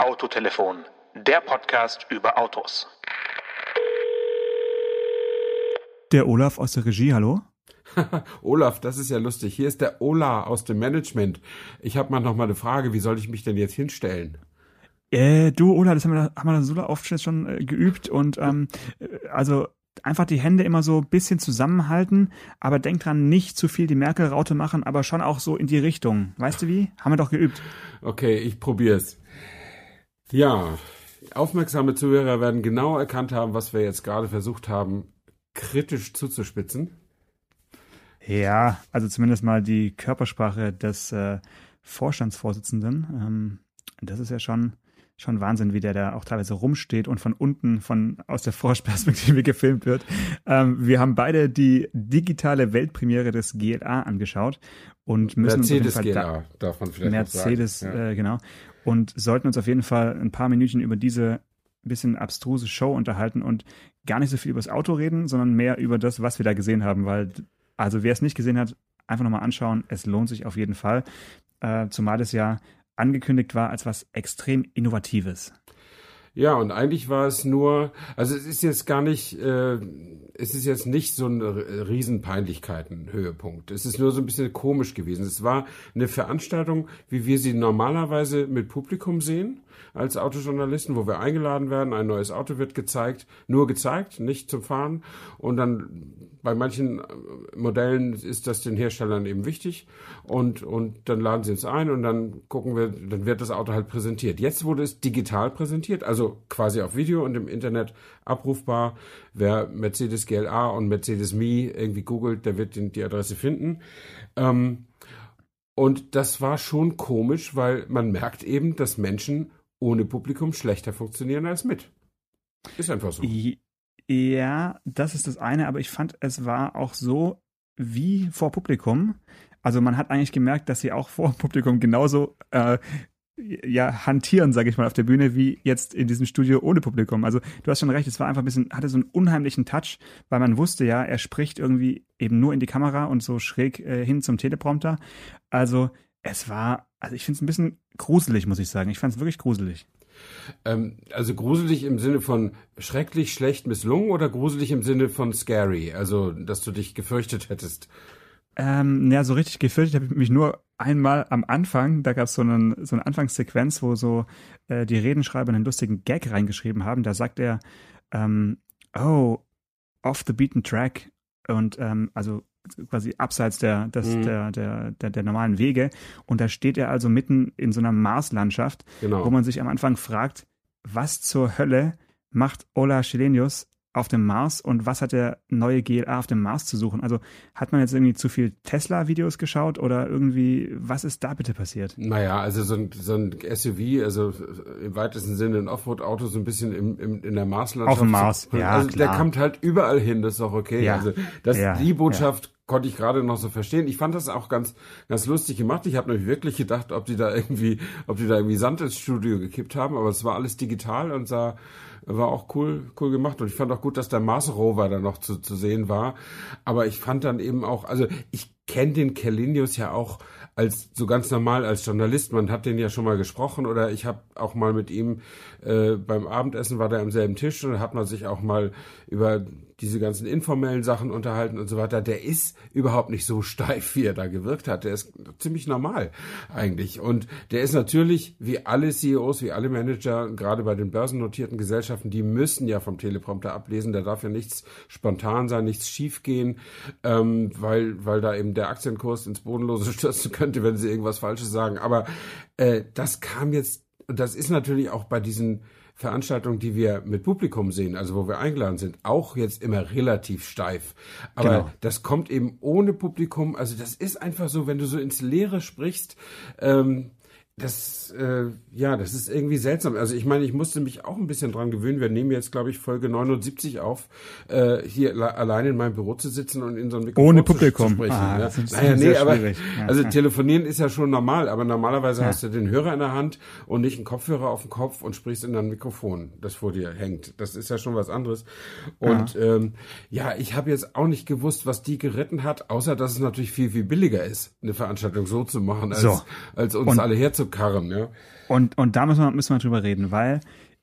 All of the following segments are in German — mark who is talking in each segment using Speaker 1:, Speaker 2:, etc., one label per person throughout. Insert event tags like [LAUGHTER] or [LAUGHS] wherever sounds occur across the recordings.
Speaker 1: Autotelefon, der Podcast über Autos.
Speaker 2: Der Olaf aus der Regie, hallo? [LAUGHS]
Speaker 3: Olaf, das ist ja lustig. Hier ist der Ola aus dem Management. Ich habe mal noch mal eine Frage. Wie soll ich mich denn jetzt hinstellen?
Speaker 2: Äh, du, Ola, das haben wir, haben wir so oft schon äh, geübt und ähm, äh, also einfach die Hände immer so ein bisschen zusammenhalten, aber denk dran, nicht zu viel die Merkel-Raute machen, aber schon auch so in die Richtung. Weißt du wie? Haben wir doch geübt.
Speaker 3: Okay, ich probier's. Ja, aufmerksame Zuhörer werden genau erkannt haben, was wir jetzt gerade versucht haben, kritisch zuzuspitzen.
Speaker 2: Ja, also zumindest mal die Körpersprache des äh, Vorstandsvorsitzenden. Ähm, das ist ja schon schon Wahnsinn, wie der da auch teilweise rumsteht und von unten, von aus der Froschperspektive [LAUGHS] gefilmt wird. Ähm, wir haben beide die digitale Weltpremiere des GLA angeschaut und müssen
Speaker 3: Mercedes
Speaker 2: uns
Speaker 3: GLA, da, darf man vielleicht
Speaker 2: Mercedes,
Speaker 3: sagen. Ja.
Speaker 2: äh, genau. Und sollten uns auf jeden Fall ein paar Minütchen über diese bisschen abstruse Show unterhalten und gar nicht so viel über das Auto reden, sondern mehr über das, was wir da gesehen haben, weil, also wer es nicht gesehen hat, einfach nochmal anschauen. Es lohnt sich auf jeden Fall. Äh, zumal es ja angekündigt war als was extrem Innovatives.
Speaker 3: Ja, und eigentlich war es nur, also es ist jetzt gar nicht, äh, es ist jetzt nicht so ein Riesenpeinlichkeiten-Höhepunkt. Es ist nur so ein bisschen komisch gewesen. Es war eine Veranstaltung, wie wir sie normalerweise mit Publikum sehen, als Autojournalisten, wo wir eingeladen werden, ein neues Auto wird gezeigt, nur gezeigt, nicht zum Fahren. Und dann bei manchen Modellen ist das den Herstellern eben wichtig. Und, und dann laden sie uns ein und dann gucken wir, dann wird das Auto halt präsentiert. Jetzt wurde es digital präsentiert, also quasi auf Video und im Internet abrufbar. Wer Mercedes GLA und Mercedes Me irgendwie googelt, der wird die Adresse finden. Ähm, und das war schon komisch, weil man merkt eben, dass Menschen ohne Publikum schlechter funktionieren als mit. Ist einfach so.
Speaker 2: Ja, das ist das eine, aber ich fand, es war auch so wie vor Publikum. Also man hat eigentlich gemerkt, dass sie auch [LAUGHS] vor Publikum genauso äh, ja hantieren, sage ich mal, auf der Bühne wie jetzt in diesem Studio ohne Publikum. Also du hast schon recht, es war einfach ein bisschen, hatte so einen unheimlichen Touch, weil man wusste ja, er spricht irgendwie eben nur in die Kamera und so schräg äh, hin zum Teleprompter. Also es war, also ich finde es ein bisschen gruselig, muss ich sagen. Ich fand es wirklich gruselig.
Speaker 3: Ähm, also gruselig im Sinne von schrecklich, schlecht, misslungen oder gruselig im Sinne von scary, also dass du dich gefürchtet hättest?
Speaker 2: Ähm, ja, so richtig gefürchtet habe ich mich nur einmal am Anfang. Da gab es so, einen, so eine Anfangssequenz, wo so äh, die Redenschreiber einen lustigen Gag reingeschrieben haben. Da sagt er, ähm, oh, off the beaten track. Und ähm, also quasi abseits der, des, mhm. der, der, der, der, normalen Wege. Und da steht er also mitten in so einer Marslandschaft, genau. wo man sich am Anfang fragt, was zur Hölle macht Ola Schelenius auf dem Mars und was hat der neue GLA auf dem Mars zu suchen? Also hat man jetzt irgendwie zu viel Tesla-Videos geschaut oder irgendwie, was ist da bitte passiert?
Speaker 3: Naja, also so ein, so ein SUV, also im weitesten Sinne ein Offroad-Auto, so ein bisschen im, im, in der Marslandschaft.
Speaker 2: Auf dem Mars, ja.
Speaker 3: Also
Speaker 2: klar.
Speaker 3: der kommt halt überall hin, das ist auch okay.
Speaker 2: Ja.
Speaker 3: Also das,
Speaker 2: Ja,
Speaker 3: die Botschaft ja. konnte ich gerade noch so verstehen. Ich fand das auch ganz, ganz lustig gemacht. Ich habe nämlich wirklich gedacht, ob die da irgendwie, ob die da irgendwie Sand ins Studio gekippt haben, aber es war alles digital und sah war auch cool, cool gemacht. Und ich fand auch gut, dass der Mars Rover da noch zu, zu sehen war. Aber ich fand dann eben auch, also ich kenne den Kellinius ja auch als so ganz normal als Journalist. Man hat den ja schon mal gesprochen oder ich habe auch mal mit ihm äh, beim Abendessen war der am selben Tisch und hat man sich auch mal über diese ganzen informellen Sachen unterhalten und so weiter. Der ist überhaupt nicht so steif, wie er da gewirkt hat. Der ist ziemlich normal eigentlich. Und der ist natürlich, wie alle CEOs, wie alle Manager, gerade bei den börsennotierten Gesellschaften, die müssen ja vom Teleprompter ablesen. Da darf ja nichts spontan sein, nichts schiefgehen, ähm, weil, weil da eben der Aktienkurs ins Bodenlose [LAUGHS] stürzen könnte, wenn sie irgendwas Falsches sagen. Aber äh, das kam jetzt, das ist natürlich auch bei diesen Veranstaltungen, die wir mit Publikum sehen, also wo wir eingeladen sind, auch jetzt immer relativ steif. Aber genau. das kommt eben ohne Publikum. Also das ist einfach so, wenn du so ins Leere sprichst, ähm, das, äh, ja, das ist irgendwie seltsam. Also ich meine, ich musste mich auch ein bisschen dran gewöhnen. Wir nehmen jetzt, glaube ich, Folge 79 auf, äh, hier allein in meinem Büro zu sitzen und in so einem
Speaker 2: Mikrofon Ohne Publikum.
Speaker 3: zu sprechen.
Speaker 2: Ah,
Speaker 3: ja.
Speaker 2: das ist
Speaker 3: naja, nee, aber also telefonieren ist ja schon normal, aber normalerweise
Speaker 2: Ja.
Speaker 3: hast du den Hörer in der Hand und nicht einen Kopfhörer auf dem Kopf und sprichst in dein Mikrofon, das vor dir hängt. Das ist ja schon was anderes. Und ja, ähm, ja ich habe jetzt auch nicht gewusst, was die geritten hat, außer dass es natürlich viel, viel billiger ist, eine Veranstaltung so zu machen, als,
Speaker 2: So.
Speaker 3: als uns
Speaker 2: Und-
Speaker 3: alle herzukommen. Karren, ja.
Speaker 2: Und, und da müssen wir, müssen wir drüber reden, weil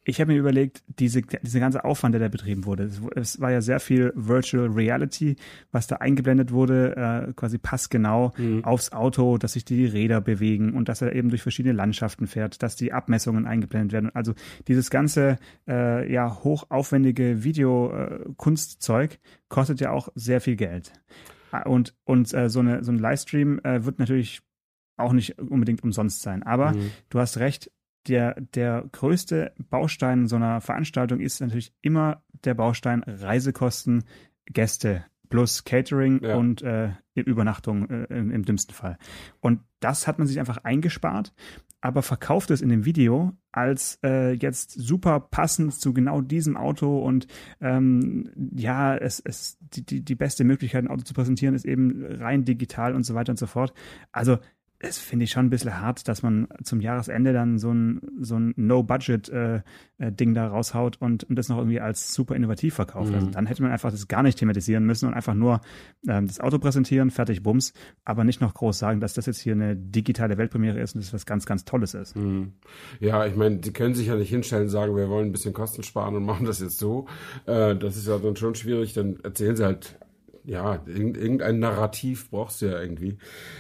Speaker 2: ich habe mir überlegt, diese, diese ganze Aufwand, der da betrieben wurde, es, es, war ja sehr viel Virtual Reality, was da eingeblendet wurde, äh, quasi passgenau mhm. aufs Auto, dass sich die Räder bewegen und dass er eben durch verschiedene Landschaften fährt, dass die Abmessungen eingeblendet werden. Also dieses ganze äh, ja hochaufwendige Videokunstzeug äh, kostet ja auch sehr viel Geld. Und, und äh, so, eine, so ein Livestream äh, wird natürlich auch nicht unbedingt umsonst sein. Aber mhm. du hast recht, der, der größte Baustein so einer Veranstaltung ist natürlich immer der Baustein Reisekosten, Gäste plus Catering ja. und äh, Übernachtung äh, im, im, dümmsten Fall. Und das hat man sich einfach eingespart, aber verkauft es in dem Video als äh, jetzt super passend zu genau diesem Auto und ähm, ja, es, es die, die, die beste Möglichkeit, ein Auto zu präsentieren, ist eben rein digital und so weiter und so fort. Also es finde ich schon ein bisschen hart, dass man zum Jahresende dann so ein, so ein No-Budget-Ding äh, äh, da raushaut und, und das noch irgendwie als super innovativ verkauft. Also mhm. Also dann hätte man einfach das gar nicht thematisieren müssen und einfach nur ähm, das Auto präsentieren, fertig, bums, aber nicht noch groß sagen, dass das jetzt hier eine digitale Weltpremiere ist und das was ganz, ganz Tolles ist.
Speaker 3: Mhm. Ja, ich meine, die können sich ja nicht hinstellen und sagen, wir wollen ein bisschen Kosten sparen und machen das jetzt so. Äh, das ist ja dann schon schwierig, dann erzählen sie halt ja, irgendein Narrativ brauchst du ja irgendwie.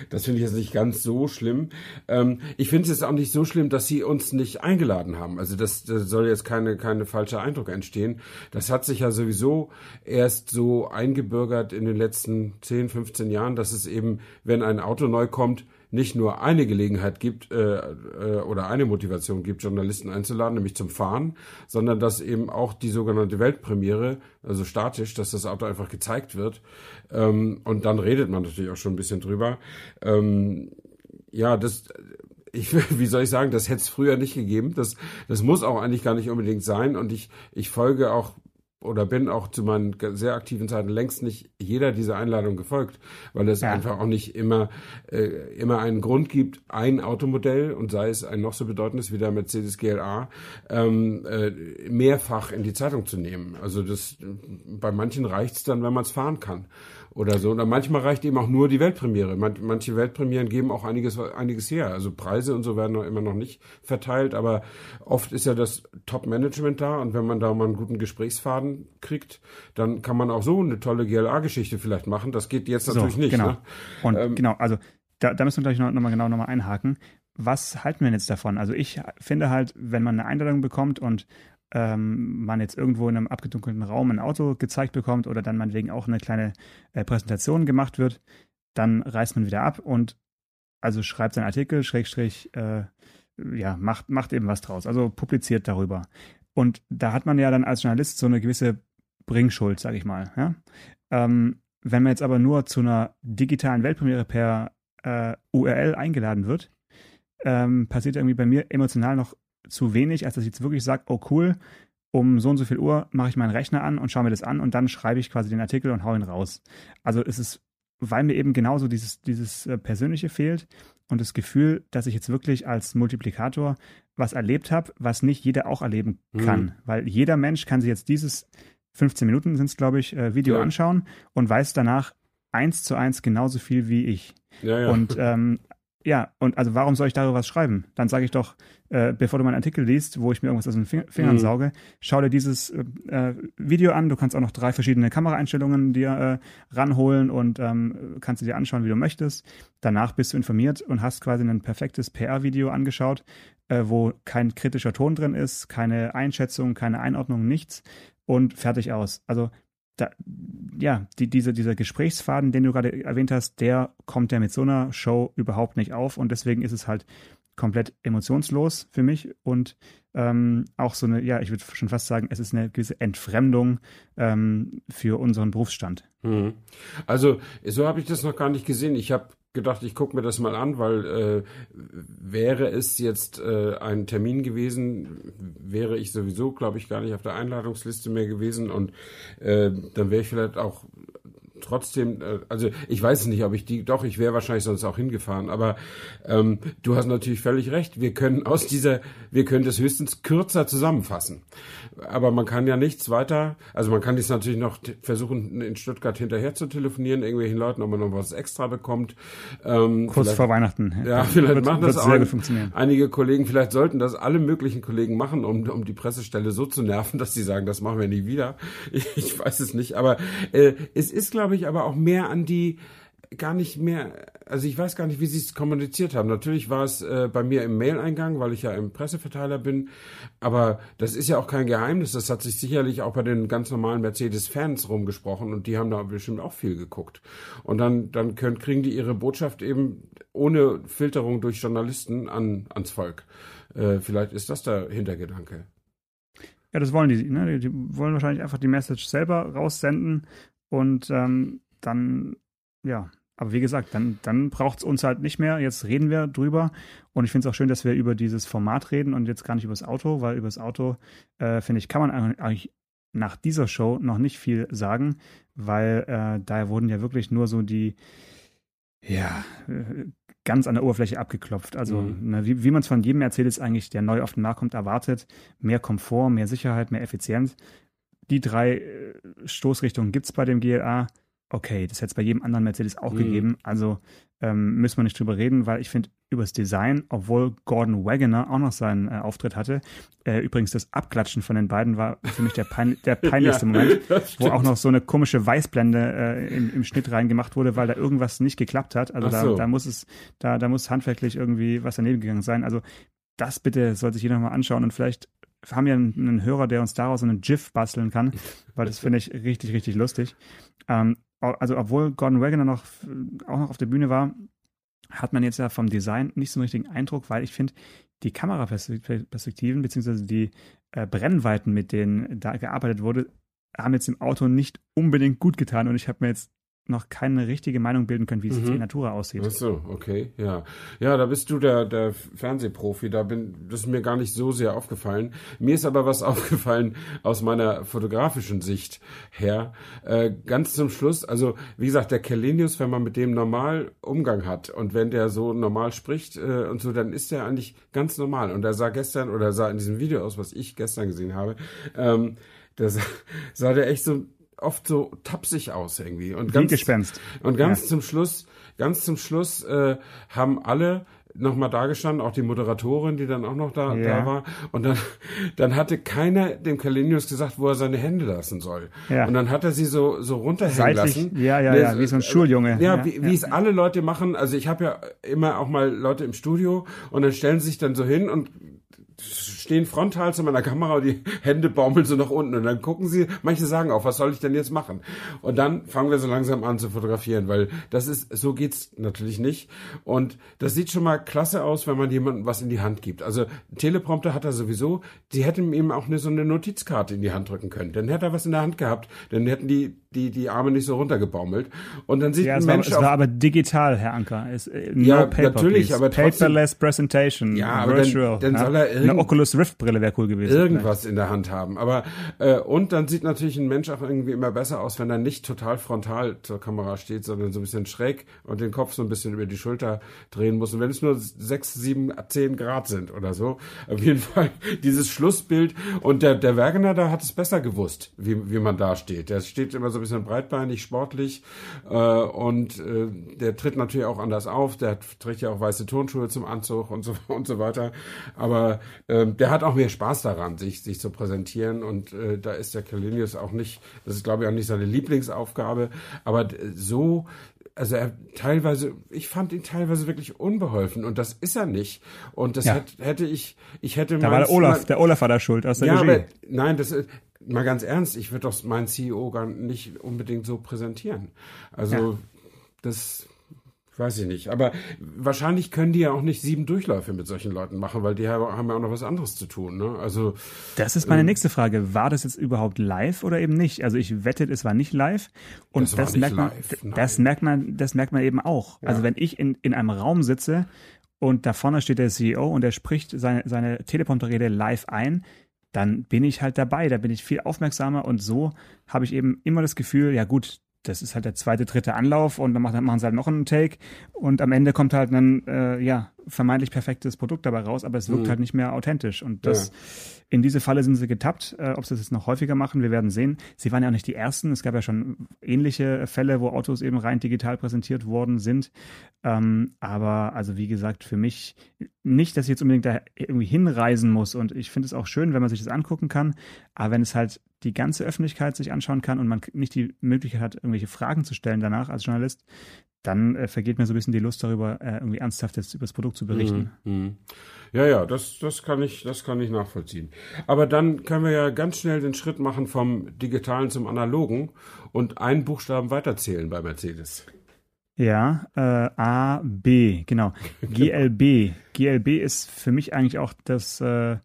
Speaker 3: Das finde ich jetzt nicht ganz so schlimm. Ähm, ich finde es jetzt auch nicht so schlimm, dass sie uns nicht eingeladen haben. Also das, das soll jetzt keine, keine falsche Eindruck entstehen. Das hat sich ja sowieso erst so eingebürgert in den letzten 10, 15 Jahren, dass es eben, wenn ein Auto neu kommt, nicht nur eine Gelegenheit gibt äh, äh, oder eine Motivation gibt, Journalisten einzuladen, nämlich zum Fahren, sondern dass eben auch die sogenannte Weltpremiere, also statisch, dass das Auto einfach gezeigt wird. Ähm, und dann redet man natürlich auch schon ein bisschen drüber. Ähm, ja, das ich, [LAUGHS] wie soll ich sagen, das hätte es früher nicht gegeben. Das, das muss auch eigentlich gar nicht unbedingt sein. Und ich, ich folge auch oder bin auch zu meinen sehr aktiven Zeiten längst nicht jeder dieser Einladung gefolgt, weil es ja. einfach auch nicht immer äh, immer einen Grund gibt, ein Automodell und sei es ein noch so bedeutendes wie der Mercedes GLA ähm, äh, mehrfach in die Zeitung zu nehmen. Also das bei manchen reicht's dann, wenn man es fahren kann oder so. Oder manchmal reicht eben auch nur die Weltpremiere. manche Weltpremieren geben auch einiges, einiges her. Also Preise und so werden noch immer noch nicht verteilt, aber oft ist ja das Top-Management da und wenn man da mal einen guten Gesprächsfaden kriegt, dann kann man auch so eine tolle GLA-Geschichte vielleicht machen. Das geht jetzt natürlich so, nicht.
Speaker 2: Genau.
Speaker 3: Ne?
Speaker 2: Und ähm, genau, also da, da müssen wir gleich noch, noch mal genau noch mal einhaken. Was halten wir denn jetzt davon? Also ich finde halt, wenn man eine Einladung bekommt und ähm, man jetzt irgendwo in einem abgedunkelten Raum ein Auto gezeigt bekommt oder dann meinetwegen auch eine kleine äh, Präsentation gemacht wird, dann reist man wieder ab und also schreibt seinen Artikel, Schrägstrich, äh, ja, macht, macht eben was draus, also publiziert darüber. Und da hat man ja dann als Journalist so eine gewisse Bringschuld, sag ich mal. Ja? Ähm, wenn man jetzt aber nur zu einer digitalen Weltpremiere per äh, URL eingeladen wird, ähm, passiert irgendwie bei mir emotional noch zu wenig, als dass ich jetzt wirklich sage, oh cool, um so und so viel Uhr mache ich meinen Rechner an und schaue mir das an und dann schreibe ich quasi den Artikel und hau ihn raus. Also es ist, weil mir eben genauso dieses, dieses äh, Persönliche fehlt und das Gefühl, dass ich jetzt wirklich als Multiplikator was erlebt habe, was nicht jeder auch erleben mhm. kann. Mhm. Weil jeder Mensch kann sich jetzt dieses 15 Minuten sind es, glaube ich, äh, Video ja. anschauen und weiß danach eins zu eins genauso viel wie ich. Ja, ja. Und ähm, ja, und also warum soll ich darüber was schreiben? Dann sage ich doch, äh, bevor du meinen Artikel liest, wo ich mir irgendwas aus den Fingern mhm. sauge, schau dir dieses äh, Video an. Du kannst auch noch drei verschiedene Kameraeinstellungen dir äh, ranholen und ähm, kannst du dir anschauen, wie du möchtest. Danach bist du informiert und hast quasi ein perfektes PR-Video angeschaut, äh, wo kein kritischer Ton drin ist, keine Einschätzung, keine Einordnung, nichts und fertig aus. Also da, ja, die, diese, dieser Gesprächsfaden, den du gerade erwähnt hast, der kommt ja mit so einer Show überhaupt nicht auf und deswegen ist es halt komplett emotionslos für mich und ähm, auch so eine, ja, ich würde schon fast sagen, es ist eine gewisse Entfremdung ähm, für unseren Berufsstand.
Speaker 3: Mhm. Also so habe ich das noch gar nicht gesehen. Ich habe gedacht, ich gucke mir das mal an, weil äh, wäre es jetzt äh, ein Termin gewesen, wäre ich sowieso, glaube ich, gar nicht auf der Einladungsliste mehr gewesen und äh, dann wäre ich vielleicht auch trotzdem, äh, also ich weiß nicht, ob ich die, doch, ich wäre wahrscheinlich sonst auch hingefahren, aber ähm, du hast natürlich völlig recht. Wir können aus dieser, wir können das höchstens kürzer zusammenfassen. Aber man kann ja nichts weiter, also man kann jetzt natürlich noch versuchen, in Stuttgart hinterher zu telefonieren, irgendwelchen Leuten, ob man noch was extra bekommt.
Speaker 2: Ähm, Kurz vor Weihnachten.
Speaker 3: Ja, vielleicht wird, machen das auch einige Kollegen, vielleicht sollten das alle möglichen Kollegen machen, um, um die Pressestelle so zu nerven, [LAUGHS] dass sie sagen, das machen wir nie wieder. Ich, ich weiß es nicht, aber äh, es ist, glaube ich, aber auch mehr an die gar nicht mehr, also ich weiß gar nicht, wie sie es kommuniziert haben. Natürlich war es äh, bei mir im Mail-Eingang, weil ich ja im Presseverteiler bin, aber das ist ja auch kein Geheimnis. Das hat sich sicherlich auch bei den ganz normalen Mercedes-Fans rumgesprochen und die haben da bestimmt auch viel geguckt. Und dann, dann können, kriegen die ihre Botschaft eben ohne Filterung durch Journalisten an, ans Volk. Äh, vielleicht ist das der Hintergedanke.
Speaker 2: Ja, das wollen die. Ne? Die wollen wahrscheinlich einfach die Message selber raussenden und ähm, dann, ja, aber wie gesagt, dann, dann braucht es uns halt nicht mehr. Jetzt reden wir drüber. Und ich finde es auch schön, dass wir über dieses Format reden und jetzt gar nicht über das Auto, weil über das Auto, äh, finde ich, kann man eigentlich nach dieser Show noch nicht viel sagen, weil äh, da wurden ja wirklich nur so die, ja, äh, ganz an der Oberfläche abgeklopft. Also mhm. ne, wie, wie man es von jedem Mercedes eigentlich, der neu auf den Markt kommt, erwartet. Mehr Komfort, mehr Sicherheit, mehr Effizienz. Die drei äh, Stoßrichtungen gibt es bei dem GLA okay, das hätte es bei jedem anderen Mercedes auch mhm. gegeben. Also ähm, müssen wir nicht drüber reden, weil ich finde, übers Design, obwohl Gordon Wagoner auch noch seinen äh, Auftritt hatte, äh, übrigens das Abklatschen von den beiden war für mich der, pein der [LAUGHS] peinlichste ja, Moment, wo auch noch so eine komische Weißblende äh, im, im, Schnitt reingemacht wurde, weil da irgendwas nicht geklappt hat. Also da, so. da muss es, da, da muss handwerklich irgendwie was daneben gegangen sein. Also das bitte sollte sich jeder mal anschauen und vielleicht haben wir einen, einen Hörer, der uns daraus einen GIF basteln kann, weil das finde ich richtig, richtig lustig. Ähm, also obwohl Gordon Wagoner noch, auch noch auf der Bühne war, hat man jetzt ja vom Design nicht so einen richtigen Eindruck, weil ich finde, die Kameraperspektiven bzw. die äh, Brennweiten, mit denen da gearbeitet wurde, haben jetzt im Auto nicht unbedingt gut getan. Und ich habe mir jetzt noch keine richtige Meinung bilden können, wie es mhm. in Natura aussieht.
Speaker 3: Ach so, okay, ja. Ja, da bist du der, der Fernsehprofi, da bin, das ist mir gar nicht so sehr aufgefallen. Mir ist aber was [LAUGHS] aufgefallen aus meiner fotografischen Sicht her. Äh, ganz zum Schluss, also wie gesagt, der Kellenius, wenn man mit dem normal Umgang hat und wenn der so normal spricht äh, und so, dann ist der eigentlich ganz normal. Und er sah gestern oder sah in diesem Video aus, was ich gestern gesehen habe, ähm, da sah, sah der echt so oft so tapsig aus irgendwie. Und ganz,
Speaker 2: Gespenst.
Speaker 3: Und ganz ja. zum Schluss, ganz zum Schluss äh, haben alle nochmal da gestanden, auch die Moderatorin, die dann auch noch da, ja. da war. Und dann, dann hatte keiner dem Kalenius gesagt, wo er seine Hände lassen soll. Ja. Und dann hat er sie so, so runterhängen Seitlich, lassen.
Speaker 2: Ja, ja, ja, wie so ein Schuljunge.
Speaker 3: Ja, ja wie, wie es alle Leute machen. Also ich habe ja immer auch mal Leute im Studio und dann stellen sie sich dann so hin und stehen frontal zu meiner Kamera und die Hände baumeln so nach unten und dann gucken sie, manche sagen auch, was soll ich denn jetzt machen? Und dann fangen wir so langsam an zu fotografieren, weil das ist, so geht's natürlich nicht. Und das sieht schon mal klasse aus, wenn man jemandem was in die Hand gibt. Also Teleprompter hat er sowieso, sie hätten ihm auch eine, so eine Notizkarte in die Hand drücken können. Dann hätte er was in der Hand gehabt, dann hätten die die, die Arme nicht so runtergebaumelt. Und dann sieht ja, ein Mensch
Speaker 2: war, es war aber digital, Herr Anker. Es, äh, no ja, paper, natürlich, please. aber trotzdem, Paperless Presentation,
Speaker 3: ja, aber virtual. Dann, dann soll er
Speaker 2: irgend, eine Oculus Rift Brille wäre cool gewesen.
Speaker 3: Irgendwas vielleicht. in der Hand haben. Aber äh, und dann sieht natürlich ein Mensch auch irgendwie immer besser aus, wenn er nicht total frontal zur Kamera steht, sondern so ein bisschen schräg und den Kopf so ein bisschen über die Schulter drehen muss. Und wenn es nur sechs, sieben, zehn Grad sind oder so, auf jeden Fall [LAUGHS] dieses Schlussbild. Und der der Wergener da hat es besser gewusst, wie wie man da steht. Der steht immer so ein bisschen breitbeinig, sportlich äh, und äh, der tritt natürlich auch anders auf. Der trägt ja auch weiße Turnschuhe zum Anzug und so [LAUGHS] und so weiter. Aber äh, der hat auch mehr Spaß daran, sich sich zu präsentieren und äh, da ist der Kalinius auch nicht. Das ist glaube ich auch nicht seine Lieblingsaufgabe. Aber so also er teilweise, ich fand ihn teilweise wirklich unbeholfen und das ist er nicht. Und das ja. hätte, hätte ich, ich hätte
Speaker 2: Da war der Olaf, der Olaf war da schuld aus der ja, Regie. Aber,
Speaker 3: nein, das mal ganz ernst, ich würde doch meinen CEO gar nicht unbedingt so präsentieren. Also ja. das weiß ich nicht. Aber wahrscheinlich können die ja auch nicht sieben Durchläufe mit solchen Leuten machen, weil die haben ja auch noch was anderes zu tun. Ne? Also
Speaker 2: das ist meine ähm, nächste Frage. War das jetzt überhaupt live oder eben nicht? Also ich wette, es war nicht live. Und das, das merkt man, live, das merkt man, das merkt man eben auch. Ja. Also wenn ich in, in einem Raum sitze und da vorne steht der CEO und er spricht seine, seine Teleprompterrede live ein, dann bin ich halt dabei, da bin ich viel aufmerksamer und so habe ich eben immer das Gefühl, ja gut, das ist halt der zweite, dritte Anlauf und dann machen sie halt noch einen Take und am Ende kommt halt ein, äh, ja, vermeintlich perfektes Produkt dabei raus, aber es wirkt mhm. halt nicht mehr authentisch und das, ja. in diese Falle sind sie getappt. Äh, ob sie das jetzt noch häufiger machen, wir werden sehen. Sie waren ja auch nicht die Ersten. Es gab ja schon ähnliche Fälle, wo Autos eben rein digital präsentiert worden sind. Ähm, aber also wie gesagt, für mich nicht, dass ich jetzt unbedingt da irgendwie hinreisen muss und ich finde es auch schön, wenn man sich das angucken kann, aber wenn es halt die ganze Öffentlichkeit sich anschauen kann und man nicht die Möglichkeit hat, irgendwelche Fragen zu stellen danach als Journalist, dann äh, vergeht mir so ein bisschen die Lust darüber, äh, irgendwie ernsthaft jetzt über das Produkt zu berichten.
Speaker 3: Mhm, mhm. Ja, ja, das, das kann ich, das kann ich nachvollziehen. Aber dann können wir ja ganz schnell den Schritt machen vom Digitalen zum Analogen und einen Buchstaben weiterzählen bei Mercedes.
Speaker 2: Ja, äh, A, B, genau. [LAUGHS] GLB. GLB ist für mich eigentlich auch das äh,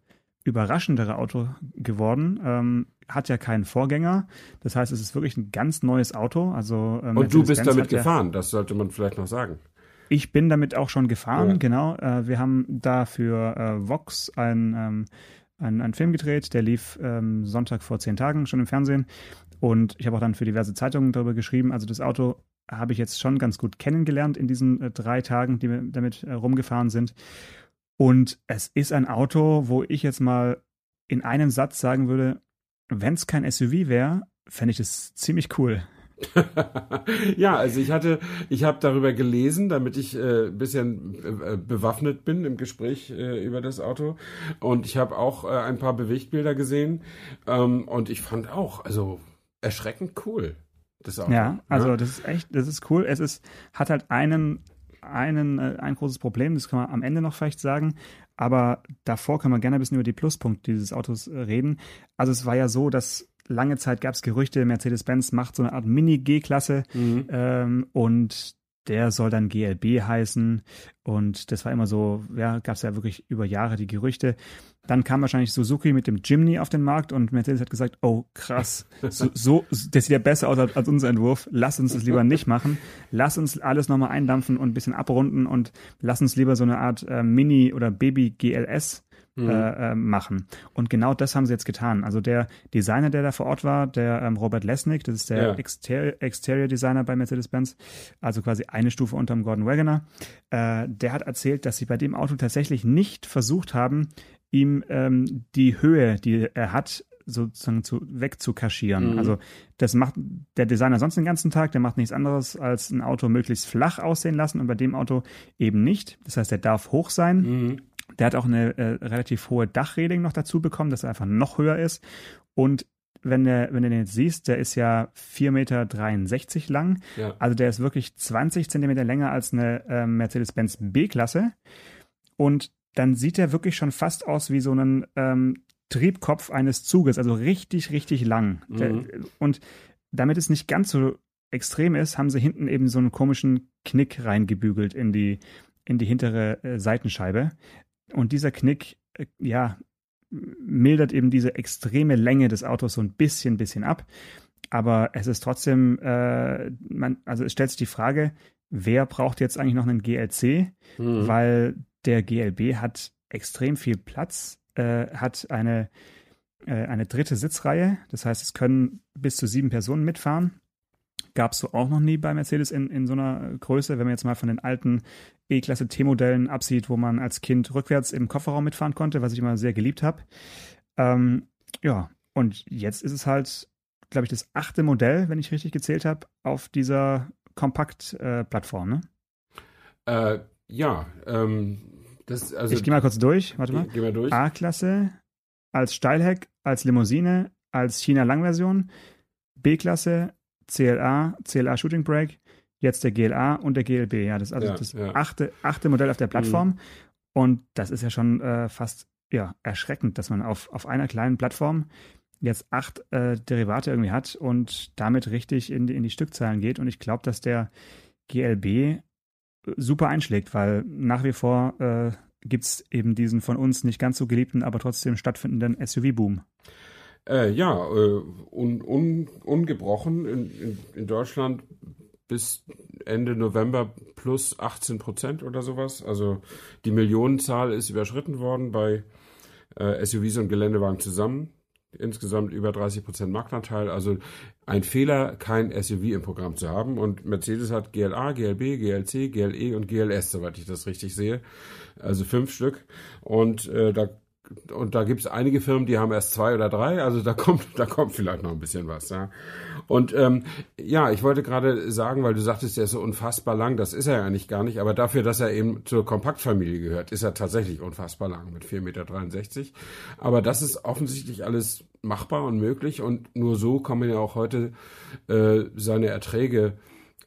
Speaker 2: überraschendere Auto geworden. Ähm, hat ja keinen Vorgänger. Das heißt, es ist wirklich ein ganz neues Auto. Also,
Speaker 3: ähm, Und du bist damit gefahren, das sollte man vielleicht noch sagen.
Speaker 2: Ich bin damit auch schon gefahren, ja. genau. Äh, wir haben da für äh, Vox ein, ähm, ein, einen Film gedreht, der lief ähm, Sonntag vor zehn Tagen schon im Fernsehen. Und ich habe auch dann für diverse Zeitungen darüber geschrieben. Also das Auto habe ich jetzt schon ganz gut kennengelernt in diesen äh, drei Tagen, die wir damit äh, rumgefahren sind. Und es ist ein Auto, wo ich jetzt mal in einem Satz sagen würde, wenn es kein SUV wäre, fände ich das ziemlich cool. [LAUGHS]
Speaker 3: ja, also ich hatte, ich habe darüber gelesen, damit ich äh, ein bisschen äh, bewaffnet bin im Gespräch äh, über das Auto. Und ich habe auch äh, ein paar Bewegtbilder gesehen. Ähm, und ich fand auch, also erschreckend cool.
Speaker 2: Das Auto. Ja, also ja? das ist echt, das ist cool. Es ist, hat halt einen, einen, äh, ein großes Problem, das kann man am Ende noch vielleicht sagen. Aber davor können wir gerne ein bisschen über die Pluspunkte dieses Autos äh, reden. Also es war ja so, dass lange Zeit gab es Gerüchte, Mercedes-Benz macht so eine Art Mini-G-Klasse mhm. ähm, und der soll dann GLB heißen. Und das war immer so, ja, gab es ja wirklich über Jahre die Gerüchte. Dann kam wahrscheinlich Suzuki mit dem Jimny auf den Markt und Mercedes hat gesagt, oh krass, so, so das sieht ja besser aus als, unser Entwurf. Lass uns das lieber nicht machen. Lass uns alles nochmal eindampfen und ein bisschen abrunden und lass uns lieber so eine Art äh, Mini- oder Baby-GLS mhm. äh, äh, machen. Und genau das haben sie jetzt getan. Also der Designer, der da vor Ort war, der ähm, Robert Lesnick, das ist der ja. Exter Exterior Designer bei Mercedes-Benz, also quasi eine Stufe unterm Gordon Wagoner, äh, der hat erzählt, dass sie bei dem Auto tatsächlich nicht versucht haben, ihm ähm, die Höhe, die er hat, sozusagen zu, wegzukaschieren. Mhm. Also das macht der Designer sonst den ganzen Tag, der macht nichts anderes, als ein Auto möglichst flach aussehen lassen und bei dem Auto eben nicht. Das heißt, er darf hoch sein. Mhm. Der hat auch eine äh, relativ hohe Dachreling noch dazu bekommen, dass er einfach noch höher ist. Und wenn, der, wenn du den jetzt siehst, der ist ja 4,63 Meter lang. Ja. Also der ist wirklich 20 Zentimeter länger als eine äh, Mercedes-Benz B-Klasse. Und dann sieht er wirklich schon fast aus wie so ein ähm, Triebkopf eines Zuges, also richtig, richtig lang. Mhm. Der, und damit es nicht ganz so extrem ist, haben sie hinten eben so einen komischen Knick reingebügelt in die, in die hintere äh, Seitenscheibe. Und dieser Knick, äh, ja, mildert eben diese extreme Länge des Autos so ein bisschen, bisschen ab. Aber es ist trotzdem, äh, man, also es stellt sich die Frage, wer braucht jetzt eigentlich noch einen GLC? Mhm. Weil der GLB hat extrem viel Platz, äh, hat eine, äh, eine dritte Sitzreihe. Das heißt, es können bis zu sieben Personen mitfahren. Gab es so auch noch nie bei Mercedes in, in so einer Größe, wenn man jetzt mal von den alten E-Klasse T-Modellen absieht, wo man als Kind rückwärts im Kofferraum mitfahren konnte, was ich immer sehr geliebt habe. Ähm, ja, und jetzt ist es halt, glaube ich, das achte Modell, wenn ich richtig gezählt habe, auf dieser Kompakt-Plattform, äh, ne?
Speaker 3: Äh, ja, ähm, das, also.
Speaker 2: Ich gehe mal kurz durch, warte mal. Geh mal durch. A-Klasse als Steilheck, als Limousine, als China-Langversion, B-Klasse, CLA, CLA Shooting Brake, jetzt der GLA und der GLB. Ja, das ist also ja, das ja. Achte, achte Modell auf der Plattform. Mhm. Und das ist ja schon äh, fast ja, erschreckend, dass man auf, auf einer kleinen Plattform jetzt acht äh, Derivate irgendwie hat und damit richtig in die, in die Stückzahlen geht. Und ich glaube, dass der GLB super einschlägt, weil nach wie vor äh, gibt es eben diesen von uns nicht ganz so geliebten, aber trotzdem stattfindenden SUV-Boom.
Speaker 3: Äh, ja, äh, un, un, ungebrochen in, in, in, Deutschland bis Ende November plus 18 Prozent oder sowas. Also die Millionenzahl ist überschritten worden bei äh, SUVs und Geländewagen zusammen. insgesamt über 30 Prozent Marktanteil. Also ein Fehler, kein SUV im Programm zu haben. Und Mercedes hat GLA, GLB, GLC, GLE und GLS, soweit ich das richtig sehe. Also fünf Stück. Und äh, da und da gibt es einige Firmen, die haben erst zwei oder drei, also da kommt, [LAUGHS] da kommt vielleicht noch ein bisschen was, ja. Und ähm, ja, ich wollte gerade sagen, weil du sagtest, der ist so unfassbar lang, das ist er ja eigentlich gar nicht, aber dafür, dass er eben zur Kompaktfamilie gehört, ist er tatsächlich unfassbar lang mit 4,63 Meter. Aber das ist offensichtlich alles machbar und möglich und nur so kann man ja auch heute äh, seine Erträge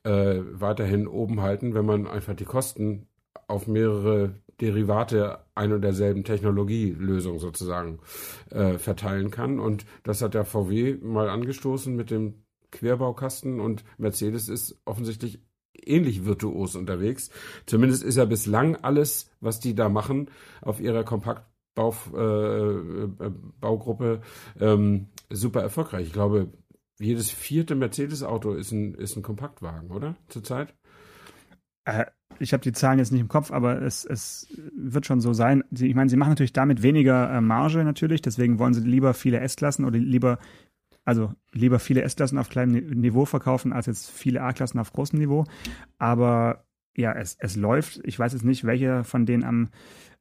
Speaker 3: äh, weiterhin oben halten, wenn man einfach die Kosten auf mehrere Derivate ein und derselben Technologielösung sozusagen äh, verteilen kann. Und das hat der VW mal angestoßen mit dem Querbaukasten und Mercedes ist offensichtlich ähnlich virtuos unterwegs. Zumindest ist ja bislang alles, was die da machen, auf ihrer Kompaktbaugruppe äh, äh, ähm, super erfolgreich. Ich glaube, jedes vierte Mercedes-Auto ist ein, ist ein Kompaktwagen, oder? Zurzeit?
Speaker 2: Äh, ich habe die Zahlen jetzt nicht im Kopf, aber es, es wird schon so sein. Ich meine, sie machen natürlich damit weniger äh, Marge natürlich, deswegen wollen sie lieber viele S-Klassen oder lieber, also lieber viele S-Klassen auf kleinem Niveau verkaufen, als jetzt viele A-Klassen auf großem Niveau. Aber ja, es, es läuft. Ich weiß jetzt nicht, welcher von denen am,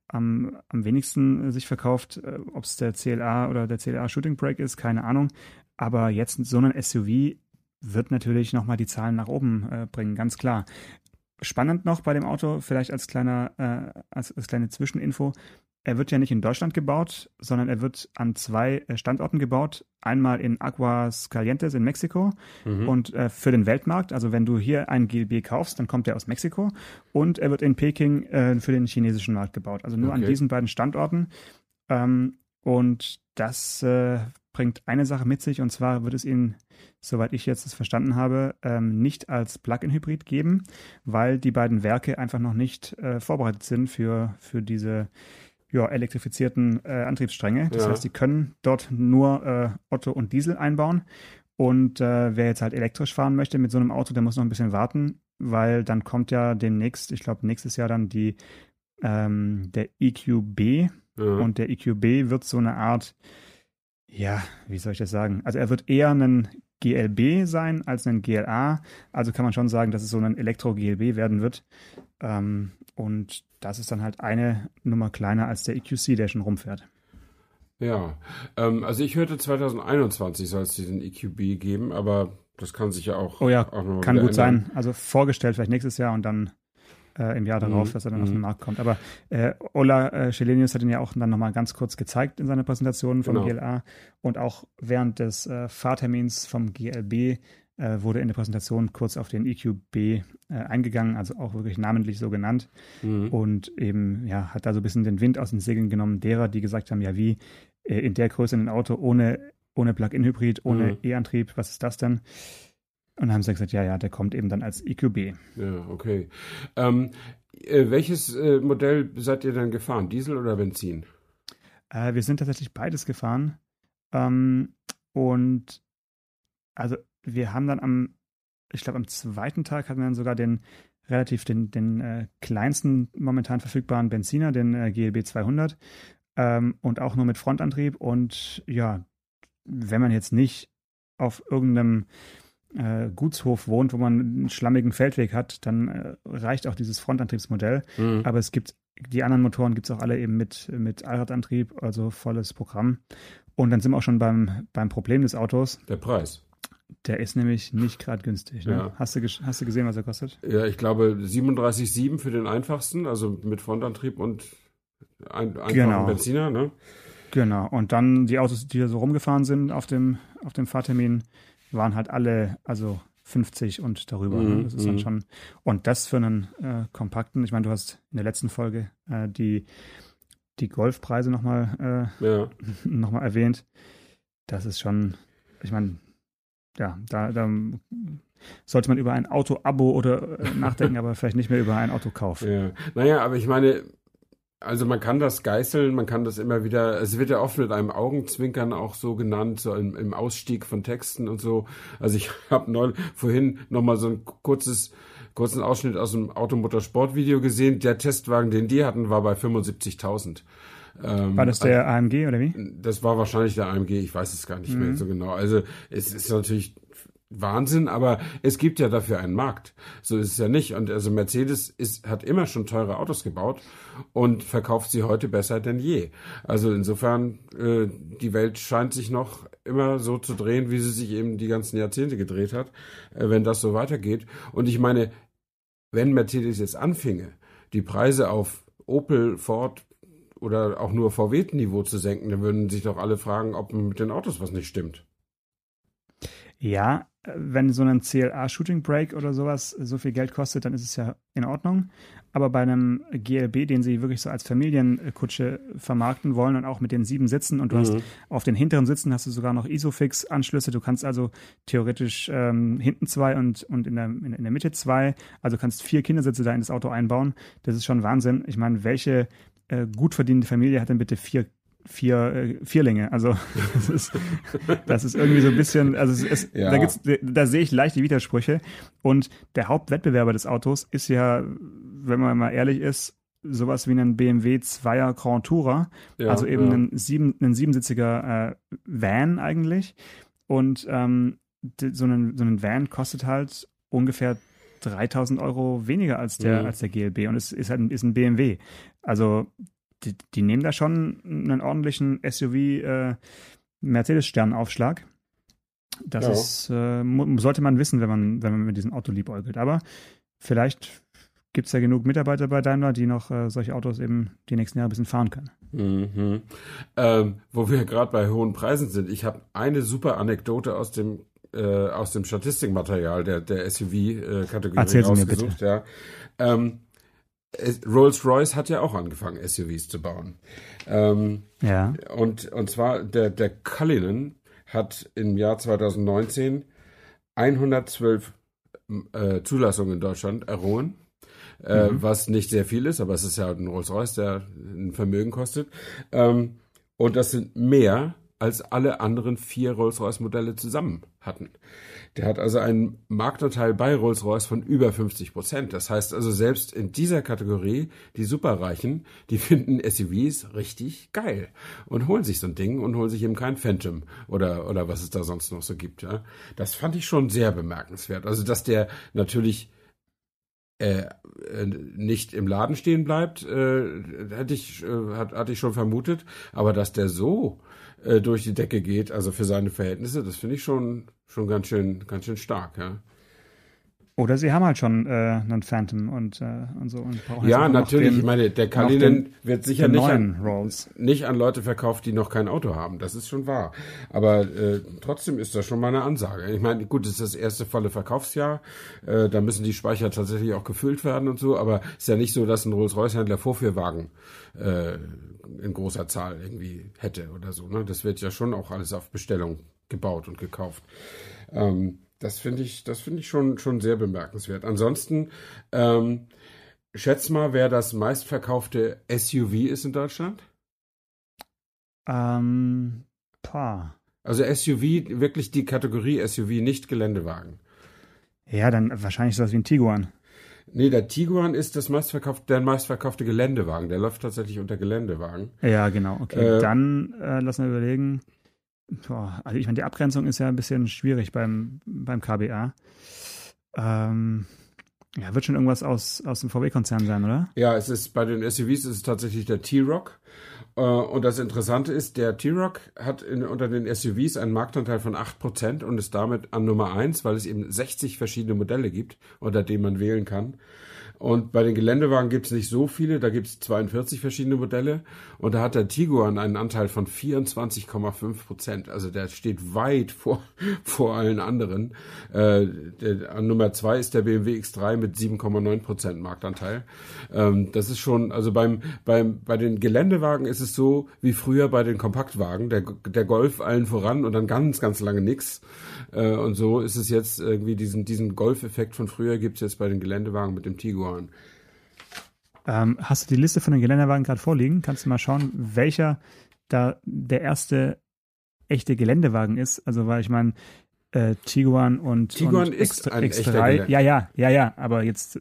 Speaker 2: am, am wenigsten sich verkauft, äh, ob es der CLA oder der CLA Shooting Brake ist, keine Ahnung. Aber jetzt so ein SUV wird natürlich nochmal die Zahlen nach oben äh, bringen, ganz klar. Spannend noch bei dem Auto, vielleicht als kleiner, äh, als, als kleine Zwischeninfo. Er wird ja nicht in Deutschland gebaut, sondern er wird an zwei äh, Standorten gebaut. Einmal in Aguas Calientes in Mexiko mhm. und äh, für den Weltmarkt. Also wenn du hier einen GLB kaufst, dann kommt er aus Mexiko. Und er wird in Peking äh, für den chinesischen Markt gebaut. Also nur okay. an diesen beiden Standorten. Ähm, und das äh, bringt eine Sache mit sich, und zwar wird es ihn, soweit ich jetzt es verstanden habe, ähm, nicht als Plug-in-Hybrid geben, weil die beiden Werke einfach noch nicht äh, vorbereitet sind für, für diese ja, elektrifizierten äh, Antriebsstränge. Das ja. heißt, die können dort nur äh, Otto und Diesel einbauen. Und äh, wer jetzt halt elektrisch fahren möchte mit so einem Auto, der muss noch ein bisschen warten, weil dann kommt ja demnächst, ich glaube nächstes Jahr dann die ähm, der EQB, ja. Und der EQB wird so eine Art, ja, wie soll ich das sagen? Also er wird eher ein GLB sein als ein GLA. Also kann man schon sagen, dass es so ein Elektro-GLB werden wird. Ähm, und das ist dann halt eine Nummer kleiner als der EQC, der schon rumfährt.
Speaker 3: Ja, ähm, also ich hörte 2021 soll es diesen EQB geben, aber das kann sich ja auch.
Speaker 2: Oh ja, auch kann gut ändern. sein. Also vorgestellt vielleicht nächstes Jahr und dann äh, im Jahr darauf, mhm. dass er dann mhm. auf den mhm. Markt kommt. Aber äh, Ola äh, Schelenius hat ihn ja auch dann nochmal ganz kurz gezeigt in seiner Präsentation vom genau. GLA und auch während des äh, Fahrtermins vom GLB äh, wurde in der Präsentation kurz auf den EQB äh, eingegangen, also auch wirklich namentlich so genannt mhm. und eben ja hat da so ein bisschen den Wind aus den Segeln genommen derer, die gesagt haben, ja wie äh, in der Größe ein Auto ohne ohne Plug-in-Hybrid, ohne mhm. E-Antrieb, was ist das denn? Und haben sie gesagt, ja, ja, der kommt eben dann als EQB.
Speaker 3: Ja, okay. Ähm, äh, welches äh, Modell seid ihr dann gefahren? Diesel oder Benzin?
Speaker 2: Äh, wir sind tatsächlich beides gefahren. Ähm, und also wir haben dann am, ich glaube am zweiten Tag hatten wir dann sogar den relativ den, den äh, kleinsten momentan verfügbaren Benziner, den äh, GLB 200 ähm, und auch nur mit Frontantrieb. Und ja, wenn man jetzt nicht auf irgendeinem äh, Gutshof wohnt, wo man einen schlammigen Feldweg hat, dann äh, reicht auch dieses Frontantriebsmodell. Mhm. Aber es gibt die anderen Motoren gibt es auch alle eben mit, mit Allradantrieb, also volles Programm. Und dann sind wir auch schon beim, beim Problem des Autos.
Speaker 3: Der Preis.
Speaker 2: Der ist nämlich nicht gerade günstig. Ne? Ja. Hast, du, hast du gesehen, was er kostet?
Speaker 3: Ja, ich glaube 37,7 für den einfachsten, also mit Frontantrieb und ein, einfachen genau. Benziner. Ne?
Speaker 2: Genau. Und dann die Autos, die da so rumgefahren sind auf dem, auf dem Fahrtermin, waren halt alle, also 50 und darüber. Ne? Mhm, das ist dann mhm. schon. Und das für einen äh, kompakten, ich meine, du hast in der letzten Folge äh, die, die Golfpreise nochmal äh, ja. [LAUGHS] noch erwähnt. Das ist schon, ich meine, ja, da, da sollte man über ein Auto-Abo oder äh, [LAUGHS] nachdenken, aber vielleicht nicht mehr über ein Autokauf.
Speaker 3: Ja. Naja, aber ich meine, also man kann das geißeln, man kann das immer wieder, es wird ja oft mit einem Augenzwinkern auch so genannt, so im, im Ausstieg von Texten und so. Also ich [LAUGHS] habe neulich vorhin nochmal so ein kurzes, kurzen Ausschnitt aus dem Automotorsport-Video gesehen. Der Testwagen, den die hatten, war bei 75.000. Ähm,
Speaker 2: War das der AMG oder wie?
Speaker 3: Das war wahrscheinlich der AMG, ich weiß es gar nicht mehr so genau. Also es ist natürlich Wahnsinn, aber es gibt ja dafür einen Markt. So ist es ja nicht. Und also Mercedes ist, hat immer schon teure Autos gebaut und verkauft sie heute besser denn je. Also insofern, äh, die Welt scheint sich noch immer so zu drehen, wie sie sich eben die ganzen Jahrzehnte gedreht hat, äh, wenn das so weitergeht. Und ich meine, wenn Mercedes jetzt anfinge, die Preise auf Opel, Ford oder auch nur VW-Niveau zu senken, dann würden sich doch alle fragen, ob mit den Autos was nicht stimmt.
Speaker 2: Ja, wenn so ein CLA Shooting Break oder sowas so viel Geld kostet, dann ist es ja in Ordnung. Aber bei einem GLB, den sie wirklich so als Familienkutsche vermarkten wollen und auch mit den sieben Sitzen und du
Speaker 3: Mhm.
Speaker 2: hast auf den hinteren Sitzen hast du sogar noch Isofix-Anschlüsse. Du kannst also theoretisch ähm, hinten zwei und, und in, der, in, in der Mitte zwei. Also kannst vier Kindersitze da in das Auto einbauen. Das ist schon Wahnsinn. Ich meine, welche äh, gut verdienende Familie hat denn bitte vier vier äh, Vierlinge. Also [LAUGHS] das ist, das ist irgendwie so ein bisschen, also es ist,
Speaker 3: Ja.
Speaker 2: da gibt's, da sehe ich leichte Widersprüche. Und der Hauptwettbewerber des Autos ist ja, wenn man mal ehrlich ist, sowas wie ein BMW 2er Grand Tourer,
Speaker 3: Ja,
Speaker 2: also eben
Speaker 3: ja.
Speaker 2: ein, sieben, ein siebensitziger äh, Van eigentlich. Und ähm, so, ein, so ein Van kostet halt ungefähr 3000 Euro weniger als der,
Speaker 3: Mhm.
Speaker 2: als der GLB und es ist halt ein, ist ein BMW. Also die, die nehmen da schon einen ordentlichen SUV äh. Das
Speaker 3: Ja.
Speaker 2: ist, äh, sollte man wissen, wenn man, wenn man mit diesem Auto liebäugelt. Aber vielleicht gibt es ja genug Mitarbeiter bei Daimler, die noch äh, solche Autos eben die nächsten Jahre ein bisschen fahren können.
Speaker 3: Mhm. Ähm, wo wir gerade bei hohen Preisen sind. Ich habe eine super Anekdote aus dem äh, aus dem Statistikmaterial der der SUV-Kategorie
Speaker 2: mir
Speaker 3: rausgesucht. Ja. Ähm, Rolls-Royce hat ja auch angefangen, SUVs zu bauen. Ähm,
Speaker 2: Ja.
Speaker 3: und, und zwar der, der Cullinan hat im Jahr 2019 112 äh, Zulassungen in Deutschland errungen. Äh, was nicht sehr viel ist, aber es ist ja ein Rolls-Royce, der ein Vermögen kostet. Ähm, und das sind mehr, als alle anderen vier Rolls-Royce-Modelle zusammen hatten. Der hat also einen Marktanteil bei Rolls-Royce von über 50 Prozent. Das heißt also, selbst in dieser Kategorie, die Superreichen, die finden SUVs richtig geil und holen sich so ein Ding und holen sich eben kein Phantom oder, oder was es da sonst noch so gibt. Ja. Das fand ich schon sehr bemerkenswert. Also, dass der natürlich äh, äh, nicht im Laden stehen bleibt, äh, hätte ich, hat, hatte ich schon vermutet. Aber dass der so äh, durch die Decke geht, also für seine Verhältnisse, das finde ich schon, schon ganz schön, ganz schön stark, ja.
Speaker 2: Oder sie haben halt schon äh, einen Phantom und, äh, und so und jetzt
Speaker 3: Ja, natürlich.
Speaker 2: den,
Speaker 3: ich meine, der Kalinen wird sicher nicht an,
Speaker 2: Rolls.
Speaker 3: nicht an Leute verkauft, die noch kein Auto haben. Das ist schon wahr. Aber äh, trotzdem ist das schon mal eine Ansage. Ich meine, gut, es ist das erste volle Verkaufsjahr. Äh, da müssen die Speicher tatsächlich auch gefüllt werden und so. Aber es ist ja nicht so, dass ein Rolls-Royce-Händler Vorführwagen äh, in großer Zahl irgendwie hätte oder so. Ne? Das wird ja schon auch alles auf Bestellung gebaut und gekauft. Ähm, das finde ich, das finde ich schon, schon sehr bemerkenswert. Ansonsten, ähm, schätz mal, wer das meistverkaufte SUV ist in Deutschland?
Speaker 2: Ähm, pah.
Speaker 3: Also SUV, wirklich die Kategorie SUV, nicht Geländewagen.
Speaker 2: Ja, dann wahrscheinlich sowas wie ein Tiguan.
Speaker 3: Nee, der Tiguan ist das meistverkaufte, der meistverkaufte Geländewagen. Der läuft tatsächlich unter Geländewagen.
Speaker 2: Ja, genau. Okay,
Speaker 3: Äh,
Speaker 2: dann äh, lass mal überlegen. Boah, also ich meine, die Abgrenzung ist ja ein bisschen schwierig beim, beim KBA. Ähm, ja, wird schon irgendwas aus, aus dem VW-Konzern sein, oder?
Speaker 3: Ja, es ist bei den SUVs ist es tatsächlich der T-Rock. Äh, Und das Interessante ist, der T-Rock hat in, unter den SUVs einen Marktanteil von 8% und ist damit an Nummer 1, weil es eben 60 verschiedene Modelle gibt, unter denen man wählen kann. Und bei den Geländewagen gibt es nicht so viele, da gibt es 42 verschiedene Modelle. Und da hat der Tiguan einen Anteil von 24,5 Prozent. Also der steht weit vor, [LAUGHS] vor allen anderen. Äh, der, an Nummer zwei ist der BMW X3 mit 7,9 Prozent Marktanteil. Ähm, das ist schon, also beim, beim, bei den Geländewagen ist es so wie früher bei den Kompaktwagen. Der, der Golf allen voran und dann ganz, ganz lange nix. Äh, und so ist es jetzt irgendwie diesen, diesen Golf-Effekt von früher gibt es jetzt bei den Geländewagen mit dem Tiguan.
Speaker 2: Ähm, hast du die Liste von den Geländewagen gerade vorliegen? Kannst du mal schauen, welcher da der erste echte Geländewagen ist? Also, weil ich meine, äh, Tiguan und,
Speaker 3: Tiguan
Speaker 2: und
Speaker 3: ist
Speaker 2: X,
Speaker 3: ein echter
Speaker 2: X3.
Speaker 3: Gelände-
Speaker 2: Ja, ja, ja, ja, aber jetzt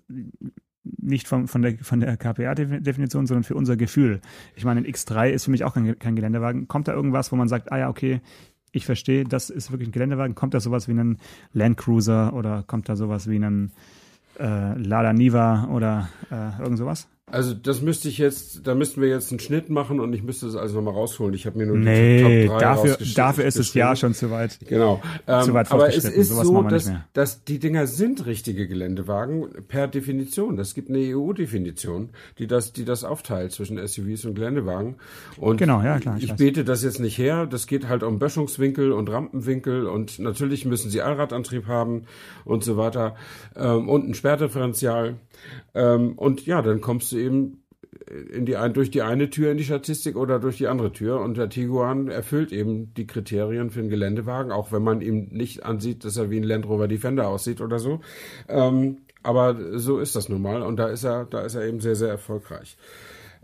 Speaker 2: nicht von, von der, von der KPA-Definition, sondern für unser Gefühl. Ich meine, ein X3 ist für mich auch kein, kein Geländewagen. Kommt da irgendwas, wo man sagt, ah ja, okay, ich verstehe, das ist wirklich ein Geländewagen. Kommt da sowas wie ein Landcruiser oder kommt da sowas wie ein äh, Lada Niva oder äh, irgend sowas?
Speaker 3: Also das müsste ich jetzt, da müssten wir jetzt einen Schnitt machen und ich müsste das also nochmal rausholen. Ich habe mir nur
Speaker 2: nee, die Top 3 dafür, dafür ist es ja schon zu weit.
Speaker 3: Genau.
Speaker 2: Ähm, zu weit
Speaker 3: aber es ist so, dass, dass die Dinger sind richtige Geländewagen per Definition. Es gibt eine EU-Definition, die das, die das aufteilt zwischen SUVs und Geländewagen. Und
Speaker 2: genau, ja klar.
Speaker 3: Ich, ich bete das jetzt nicht her. Das geht halt um Böschungswinkel und Rampenwinkel und natürlich müssen sie Allradantrieb haben und so weiter ähm, und ein Sperrdifferential. Ähm, und ja, dann kommst du eben in die ein, durch die eine Tür in die Statistik oder durch die andere Tür. Und der Tiguan erfüllt eben die Kriterien für einen Geländewagen, auch wenn man ihm nicht ansieht, dass er wie ein Land Rover Defender aussieht oder so. Ähm, aber so ist das nun mal. Und da ist er, da ist er eben sehr, sehr erfolgreich.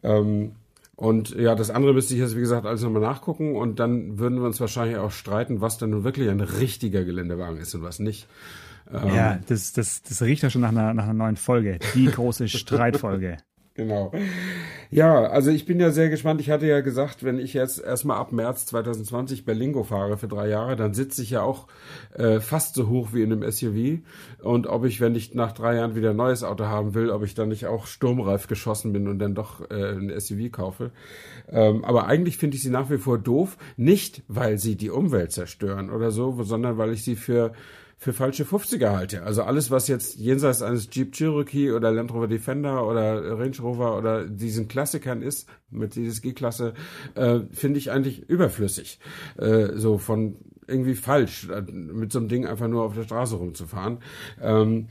Speaker 3: Ähm, und ja, das andere müsste ich jetzt, wie gesagt, alles nochmal nachgucken und dann würden wir uns wahrscheinlich auch streiten, was denn nun wirklich ein richtiger Geländewagen ist und was nicht.
Speaker 2: Ähm, ja, das, das, das riecht ja schon nach einer, nach einer neuen Folge. Die große Streitfolge.
Speaker 3: Genau. Ja, also ich bin ja sehr gespannt. Ich hatte ja gesagt, wenn ich jetzt erstmal ab März 2020 Berlingo fahre für drei Jahre, dann sitze ich ja auch äh, fast so hoch wie in einem SUV. Und ob ich, wenn ich nach drei Jahren wieder ein neues Auto haben will, ob ich dann nicht auch sturmreif geschossen bin und dann doch äh, ein SUV kaufe. Ähm, aber eigentlich finde ich sie nach wie vor doof. Nicht, weil sie die Umwelt zerstören oder so, sondern weil ich sie für für falsche 50er halte. Also alles, was jetzt jenseits eines Jeep Cherokee oder Land Rover Defender oder Range Rover oder diesen Klassikern ist, mit dieses G-Klasse, äh, finde ich eigentlich überflüssig. Äh, so von irgendwie falsch, äh, mit so einem Ding einfach nur auf der Straße rumzufahren. Ähm,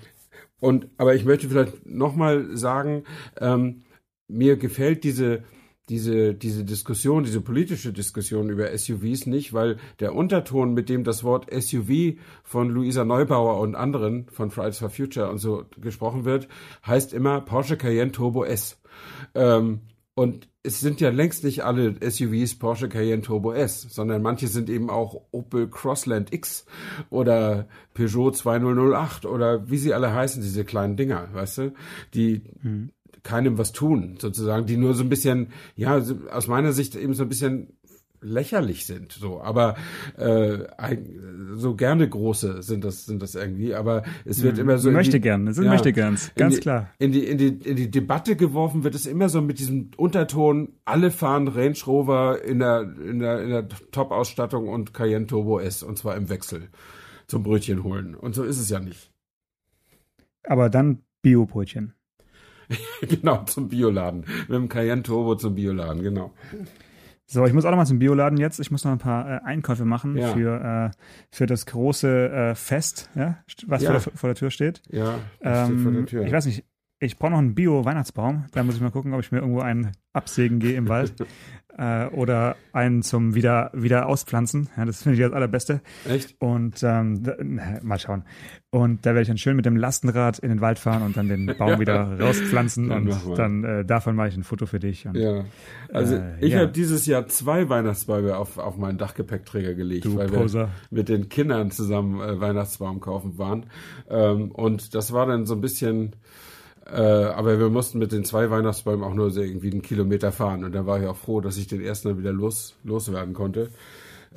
Speaker 3: und, aber ich möchte vielleicht nochmal sagen, ähm, mir gefällt diese, diese, diese Diskussion, diese politische Diskussion über SUVs nicht, weil der Unterton, mit dem das Wort SUV von Luisa Neubauer und anderen von Fridays for Future und so gesprochen wird, heißt immer Porsche Cayenne Turbo S. Ähm, und es sind ja längst nicht alle SUVs Porsche Cayenne Turbo S, sondern manche sind eben auch Opel Crossland X oder Peugeot 2008 oder wie sie alle heißen, diese kleinen Dinger, weißt du, die, mhm keinem was tun, sozusagen, die nur so ein bisschen, ja, aus meiner Sicht eben so ein bisschen lächerlich sind, so, aber äh, so gerne große sind das sind das irgendwie, aber es wird mhm. immer so
Speaker 2: möchte gern, es sind ja, möchte ganz, ganz
Speaker 3: die,
Speaker 2: klar.
Speaker 3: In die in die in die Debatte geworfen wird es immer so mit diesem Unterton, alle fahren Range Rover in der in der in der Top Ausstattung und Cayenne Turbo S und zwar im Wechsel zum Brötchen holen und so ist es ja nicht.
Speaker 2: Aber dann Bio-Brötchen. [LAUGHS]
Speaker 3: genau, zum Bioladen. Mit dem Cayenne Turbo zum Bioladen, genau.
Speaker 2: So, ich muss auch noch mal zum Bioladen jetzt. Ich muss noch ein paar äh, Einkäufe machen ja. für, äh, für das große äh, Fest, ja, was ja. Vor, der, vor, der, Tür steht.
Speaker 3: Ja,
Speaker 2: ähm, vor der Tür. Ich weiß nicht, ich brauche noch einen Bio-Weihnachtsbaum. Da muss ich mal gucken, ob ich mir irgendwo einen absägen gehe im Wald. [LAUGHS] äh, oder einen zum wieder, wieder auspflanzen. Ja, das finde ich das Allerbeste.
Speaker 3: Echt?
Speaker 2: Und ähm, da, na, mal schauen. Und da werde ich dann schön mit dem Lastenrad in den Wald fahren und dann den Baum ja. [LAUGHS] wieder rauspflanzen. Dann und dann äh, davon mache ich ein Foto für dich. Und,
Speaker 3: ja. Also äh, ich ja. habe dieses Jahr zwei Weihnachtsbäume auf, auf meinen Dachgepäckträger gelegt,
Speaker 2: du
Speaker 3: weil
Speaker 2: Poser.
Speaker 3: wir mit den Kindern zusammen äh, Weihnachtsbaum kaufen waren. Ähm, und das war dann so ein bisschen äh, aber wir mussten mit den zwei Weihnachtsbäumen auch nur so irgendwie einen Kilometer fahren. Und da war ich auch froh, dass ich den ersten dann wieder los, loswerden konnte.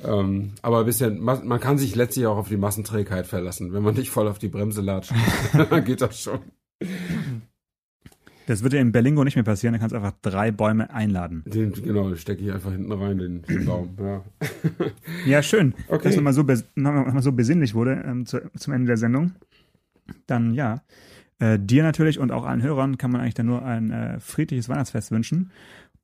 Speaker 3: Ähm, aber ein bisschen, man kann sich letztlich auch auf die Massenträgheit verlassen. Wenn man nicht voll auf die Bremse latscht, [LAUGHS] dann geht das schon.
Speaker 2: Das wird ja in Berlingo nicht mehr passieren, dann kannst du einfach drei Bäume einladen.
Speaker 3: Den, genau, den stecke ich einfach hinten rein, den, den Baum. Ja, [LAUGHS]
Speaker 2: ja schön, okay. dass man mal so, noch mal so besinnlich wurde ähm, zu, zum Ende der Sendung. Dann ja, äh, dir natürlich und auch allen Hörern kann man eigentlich dann nur ein äh, friedliches Weihnachtsfest wünschen.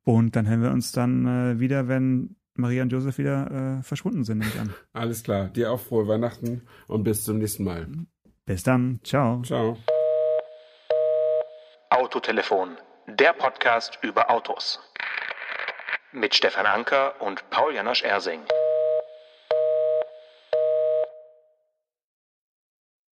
Speaker 2: Und dann hören wir uns dann äh, wieder, wenn Maria und Josef wieder äh, verschwunden sind, nehme ich an.
Speaker 3: Alles klar. Dir auch frohe Weihnachten und bis zum nächsten Mal.
Speaker 2: Bis dann. Ciao.
Speaker 3: Ciao.
Speaker 1: Autotelefon, der Podcast über Autos. Mit Stefan Anker und Paul Janosch Ersing.